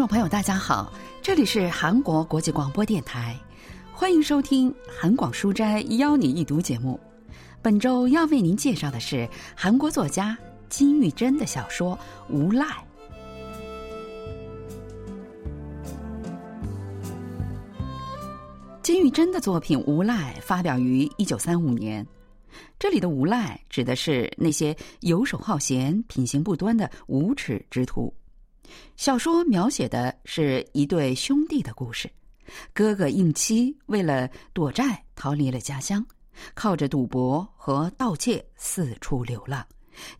众朋友，大家好，这里是韩国国际广播电台，欢迎收听韩广书斋邀你一读节目。本周要为您介绍的是韩国作家金玉珍的小说《无赖》。金玉珍的作品《无赖》发表于一九三五年。这里的“无赖”指的是那些游手好闲、品行不端的无耻之徒。小说描写的是一对兄弟的故事。哥哥应期为了躲债逃离了家乡，靠着赌博和盗窃四处流浪。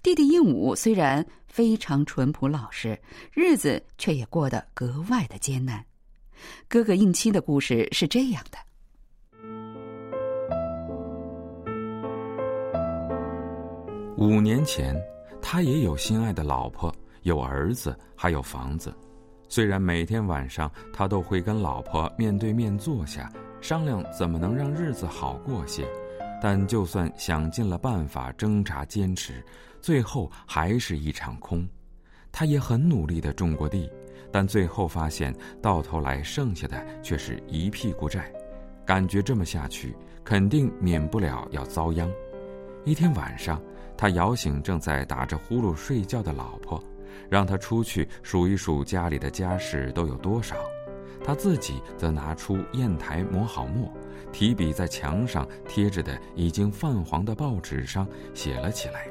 弟弟应武虽然非常淳朴老实，日子却也过得格外的艰难。哥哥应期的故事是这样的：五年前，他也有心爱的老婆。有儿子，还有房子。虽然每天晚上他都会跟老婆面对面坐下商量怎么能让日子好过些，但就算想尽了办法挣扎坚持，最后还是一场空。他也很努力地种过地，但最后发现到头来剩下的却是一屁股债，感觉这么下去肯定免不了要遭殃。一天晚上，他摇醒正在打着呼噜睡觉的老婆。让他出去数一数家里的家事都有多少，他自己则拿出砚台磨好墨，提笔在墙上贴着的已经泛黄的报纸上写了起来。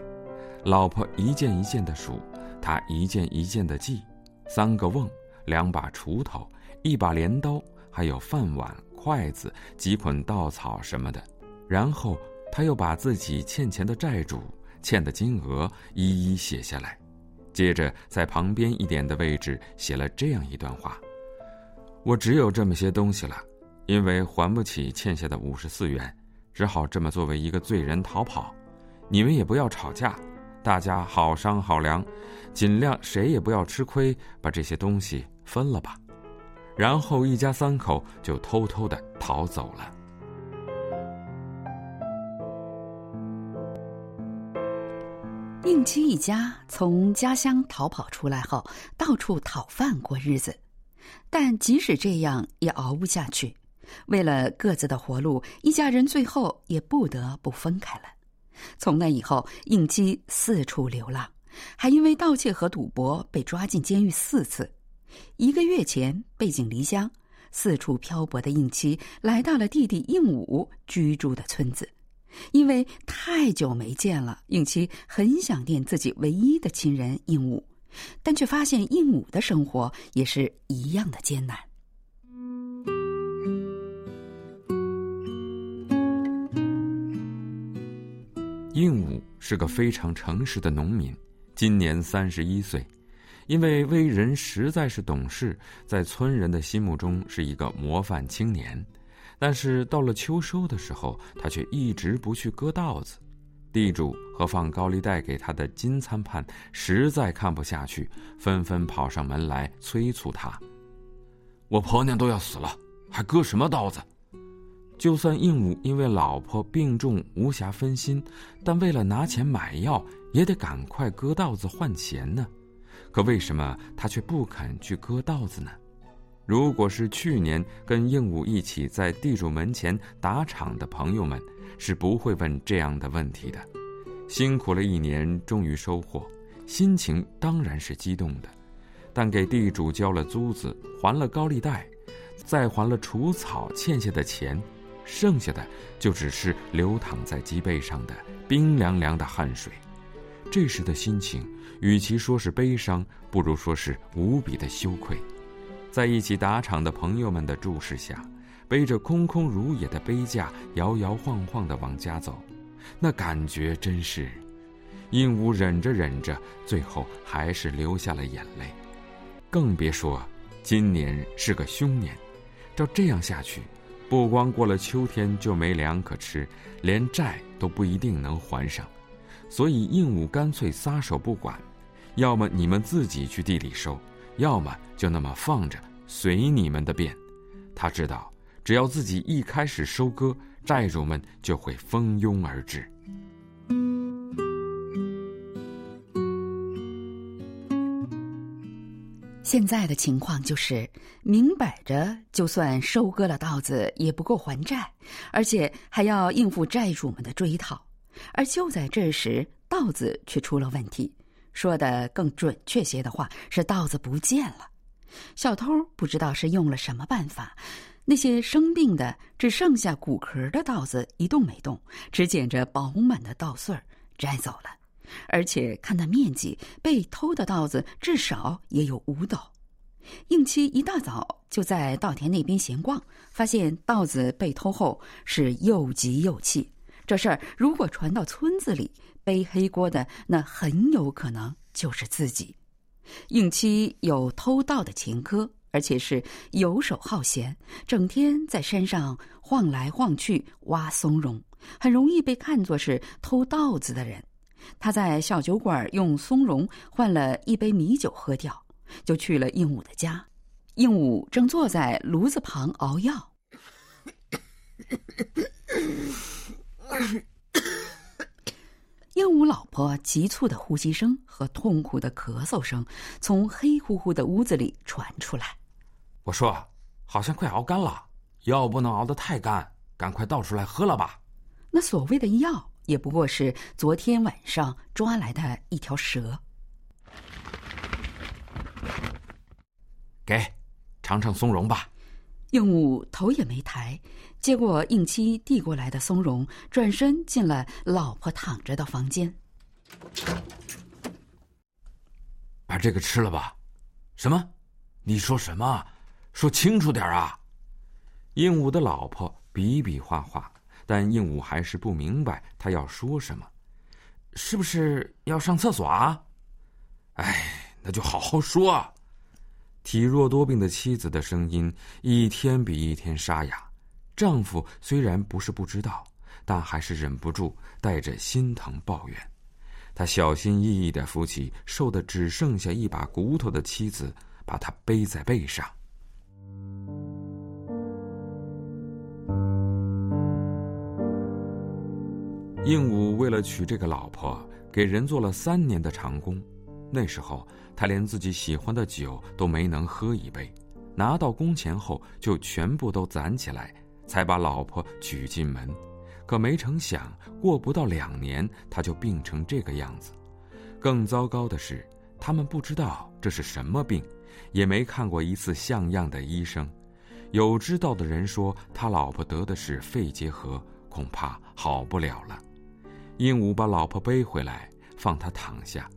老婆一件一件的数，他一件一件的记：三个瓮，两把锄头，一把镰刀，还有饭碗、筷子、几捆稻草什么的。然后他又把自己欠钱的债主欠的金额一一写下来。接着，在旁边一点的位置写了这样一段话：“我只有这么些东西了，因为还不起欠下的五十四元，只好这么作为一个罪人逃跑。你们也不要吵架，大家好商好量，尽量谁也不要吃亏，把这些东西分了吧。”然后一家三口就偷偷的逃走了。应期一家从家乡逃跑出来后，到处讨饭过日子，但即使这样也熬不下去。为了各自的活路，一家人最后也不得不分开了。从那以后，应期四处流浪，还因为盗窃和赌博被抓进监狱四次。一个月前，背井离乡、四处漂泊的应期来到了弟弟应武居住的村子。因为太久没见了，应期很想念自己唯一的亲人应武，但却发现应武的生活也是一样的艰难。应武是个非常诚实的农民，今年三十一岁，因为为人实在是懂事，在村人的心目中是一个模范青年。但是到了秋收的时候，他却一直不去割稻子。地主和放高利贷给他的金参判实在看不下去，纷纷跑上门来催促他：“我婆娘都要死了，还割什么稻子？”就算应武因为老婆病重无暇分心，但为了拿钱买药，也得赶快割稻子换钱呢。可为什么他却不肯去割稻子呢？如果是去年跟应武一起在地主门前打场的朋友们，是不会问这样的问题的。辛苦了一年，终于收获，心情当然是激动的。但给地主交了租子，还了高利贷，再还了除草欠下的钱，剩下的就只是流淌在脊背上的冰凉凉的汗水。这时的心情，与其说是悲伤，不如说是无比的羞愧。在一起打场的朋友们的注视下，背着空空如也的杯架，摇摇晃晃地往家走，那感觉真是……鹦鹉忍着忍着，最后还是流下了眼泪。更别说今年是个凶年，照这样下去，不光过了秋天就没粮可吃，连债都不一定能还上。所以鹦鹉干脆撒手不管，要么你们自己去地里收。要么就那么放着，随你们的便。他知道，只要自己一开始收割，债主们就会蜂拥而至。现在的情况就是，明摆着就算收割了稻子也不够还债，而且还要应付债主们的追讨。而就在这时，稻子却出了问题。说的更准确些的话，是稻子不见了。小偷不知道是用了什么办法，那些生病的、只剩下骨壳的稻子一动没动，只捡着饱满的稻穗儿摘走了。而且看那面积，被偷的稻子至少也有五斗。应七一大早就在稻田那边闲逛，发现稻子被偷后，是又急又气。这事儿如果传到村子里，背黑锅的那很有可能就是自己。应七有偷盗的前科，而且是游手好闲，整天在山上晃来晃去挖松茸，很容易被看作是偷稻子的人。他在小酒馆用松茸换了一杯米酒喝掉，就去了应武的家。应武正坐在炉子旁熬药。应武老婆急促的呼吸声和痛苦的咳嗽声从黑乎乎的屋子里传出来。我说：“好像快熬干了，药不能熬得太干，赶快倒出来喝了吧。”那所谓的药。也不过是昨天晚上抓来的一条蛇。给，尝尝松茸吧。应武头也没抬，接过应七递过来的松茸，转身进了老婆躺着的房间。把这个吃了吧。什么？你说什么？说清楚点啊！应武的老婆比比划划。但应武还是不明白他要说什么，是不是要上厕所啊？哎，那就好好说。体弱多病的妻子的声音一天比一天沙哑，丈夫虽然不是不知道，但还是忍不住带着心疼抱怨。他小心翼翼的扶起瘦的只剩下一把骨头的妻子，把她背在背上。应武为了娶这个老婆，给人做了三年的长工。那时候他连自己喜欢的酒都没能喝一杯，拿到工钱后就全部都攒起来，才把老婆娶进门。可没成想，过不到两年，他就病成这个样子。更糟糕的是，他们不知道这是什么病，也没看过一次像样的医生。有知道的人说，他老婆得的是肺结核，恐怕好不了了。鹦鹉把老婆背回来，放她躺下，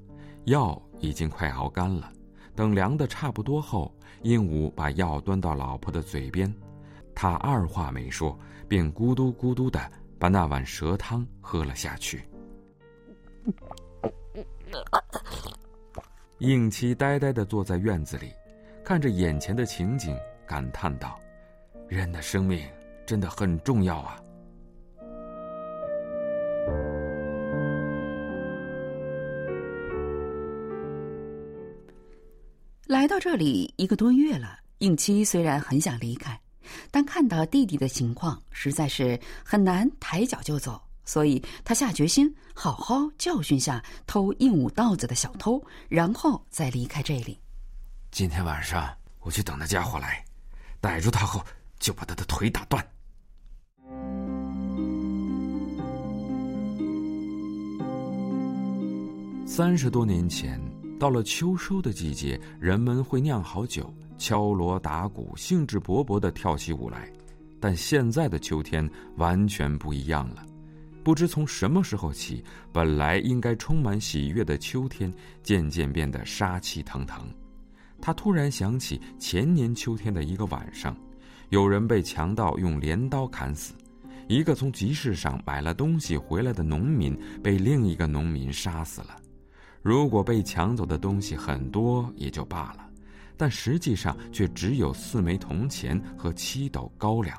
药已经快熬干了。等凉的差不多后，鹦鹉把药端到老婆的嘴边，他二话没说，便咕嘟咕嘟的把那碗蛇汤喝了下去。应七呆呆的坐在院子里，看着眼前的情景，感叹道：“人的生命真的很重要啊。”来到这里一个多月了，应七虽然很想离开，但看到弟弟的情况，实在是很难抬脚就走，所以他下决心好好教训下偷应武稻子的小偷，然后再离开这里。今天晚上我去等那家伙来，逮住他后就把他的腿打断。三十多年前。到了秋收的季节，人们会酿好酒，敲锣打鼓，兴致勃勃地跳起舞来。但现在的秋天完全不一样了，不知从什么时候起，本来应该充满喜悦的秋天，渐渐变得杀气腾腾。他突然想起前年秋天的一个晚上，有人被强盗用镰刀砍死，一个从集市上买了东西回来的农民被另一个农民杀死了。如果被抢走的东西很多也就罢了，但实际上却只有四枚铜钱和七斗高粱。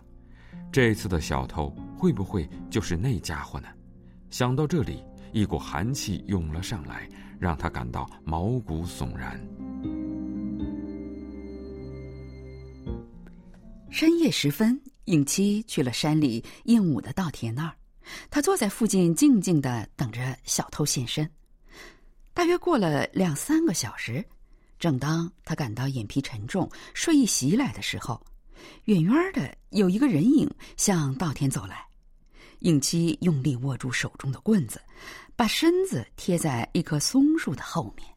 这次的小偷会不会就是那家伙呢？想到这里，一股寒气涌了上来，让他感到毛骨悚然。深夜时分，应七去了山里应武的稻田那儿，他坐在附近静静的等着小偷现身。大约过了两三个小时，正当他感到眼皮沉重、睡意袭来的时候，远远的有一个人影向稻田走来。应七用力握住手中的棍子，把身子贴在一棵松树的后面。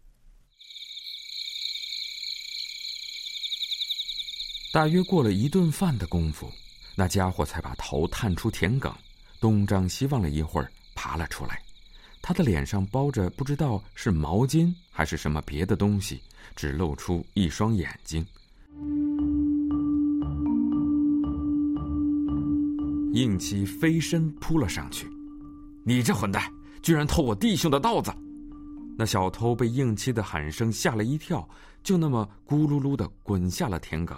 大约过了一顿饭的功夫，那家伙才把头探出田埂，东张西望了一会儿，爬了出来。他的脸上包着不知道是毛巾还是什么别的东西，只露出一双眼睛。应七飞身扑了上去：“你这混蛋，居然偷我弟兄的稻子！”那小偷被应七的喊声吓了一跳，就那么咕噜噜的滚下了田埂。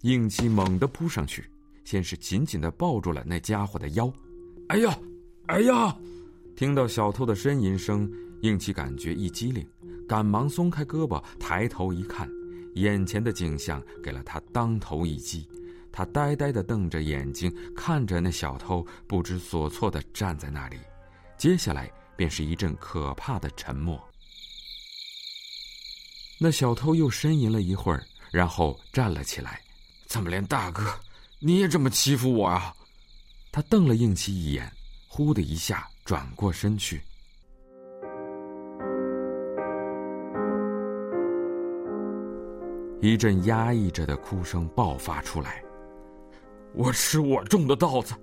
应七猛地扑上去，先是紧紧的抱住了那家伙的腰。“哎呀！”哎呀！听到小偷的呻吟声，应七感觉一激灵，赶忙松开胳膊，抬头一看，眼前的景象给了他当头一击。他呆呆地瞪着眼睛看着那小偷，不知所措的站在那里。接下来便是一阵可怕的沉默。那小偷又呻吟了一会儿，然后站了起来：“怎么连大哥你也这么欺负我啊？”他瞪了应七一眼。呼的一下，转过身去。一阵压抑着的哭声爆发出来。我吃我种的稻子，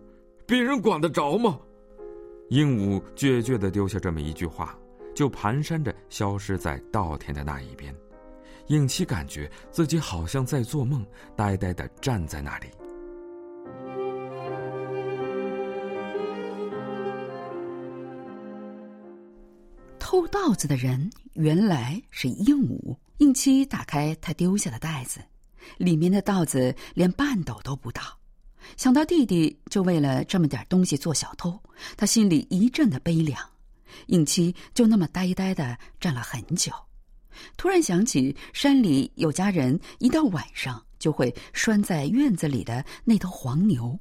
别人管得着吗？鹦鹉决绝的丢下这么一句话，就蹒跚着消失在稻田的那一边。应七感觉自己好像在做梦，呆呆的站在那里。偷稻子的人原来是鹦鹉。应七打开他丢下的袋子，里面的稻子连半斗都不到。想到弟弟就为了这么点东西做小偷，他心里一阵的悲凉。应七就那么呆呆的站了很久，突然想起山里有家人一到晚上就会拴在院子里的那头黄牛。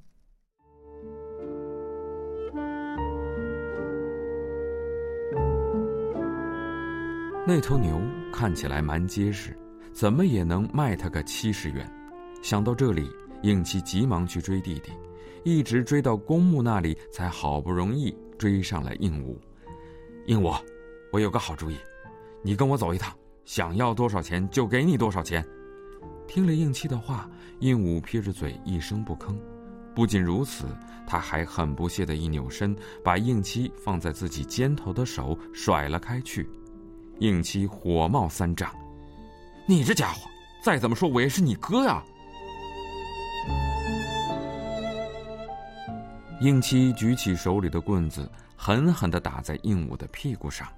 那头牛看起来蛮结实，怎么也能卖他个七十元。想到这里，应七急忙去追弟弟，一直追到公墓那里，才好不容易追上了鹦鹉。鹦鹉，我有个好主意，你跟我走一趟，想要多少钱就给你多少钱。听了应七的话，鹦鹉撇着嘴一声不吭。不仅如此，他还很不屑的一扭身，把应七放在自己肩头的手甩了开去。应七火冒三丈：“你这家伙，再怎么说我也是你哥呀！”应七举起手里的棍子，狠狠的打在鹦鹉的屁股上。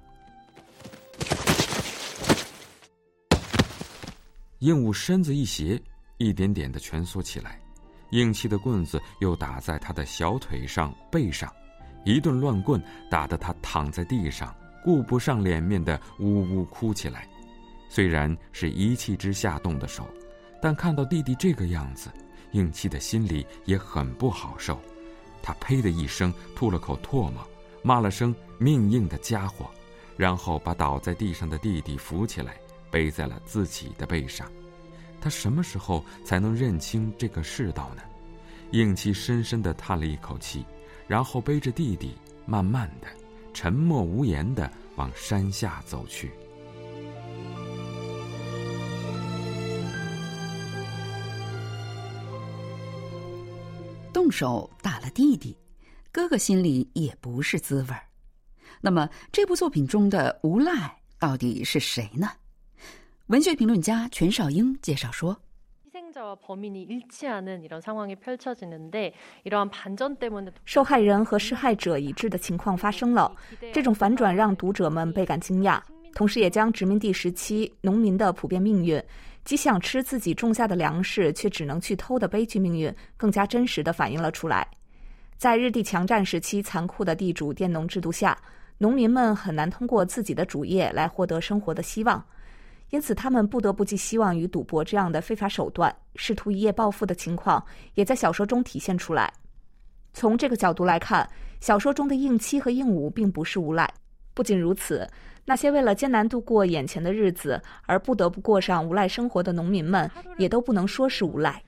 鹦鹉身子一斜，一点点的蜷缩起来。应七的棍子又打在他的小腿上、背上，一顿乱棍打得他躺在地上。顾不上脸面的呜呜哭起来，虽然是一气之下动的手，但看到弟弟这个样子，应七的心里也很不好受。他呸的一声吐了口唾沫，骂了声“命硬的家伙”，然后把倒在地上的弟弟扶起来，背在了自己的背上。他什么时候才能认清这个世道呢？应七深深的叹了一口气，然后背着弟弟，慢慢的。沉默无言的往山下走去。动手打了弟弟，哥哥心里也不是滋味儿。那么，这部作品中的无赖到底是谁呢？文学评论家全少英介绍说。受害人和施害者一致的情况发生了，这种反转让读者们倍感惊讶，同时也将殖民地时期农民的普遍命运，既想吃自己种下的粮食却只能去偷的悲剧命运，更加真实地反映了出来。在日地强占时期残酷的地主佃农制度下，农民们很难通过自己的主业来获得生活的希望。因此，他们不得不寄希望于赌博这样的非法手段，试图一夜暴富的情况也在小说中体现出来。从这个角度来看，小说中的应七和应武并不是无赖，不仅如此，那些为了艰难度过眼前的日子而不得不过上无赖生活的农民们，也都不能说是无赖。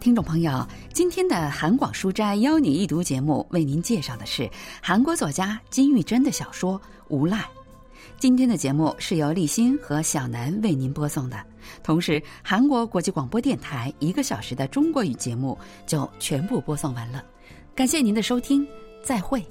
听众朋友，今天的韩广书斋邀你一读节目，为您介绍的是韩国作家金玉珍的小说《无赖》。今天的节目是由立新和小南为您播送的，同时韩国国际广播电台一个小时的中国语节目就全部播送完了。感谢您的收听，再会。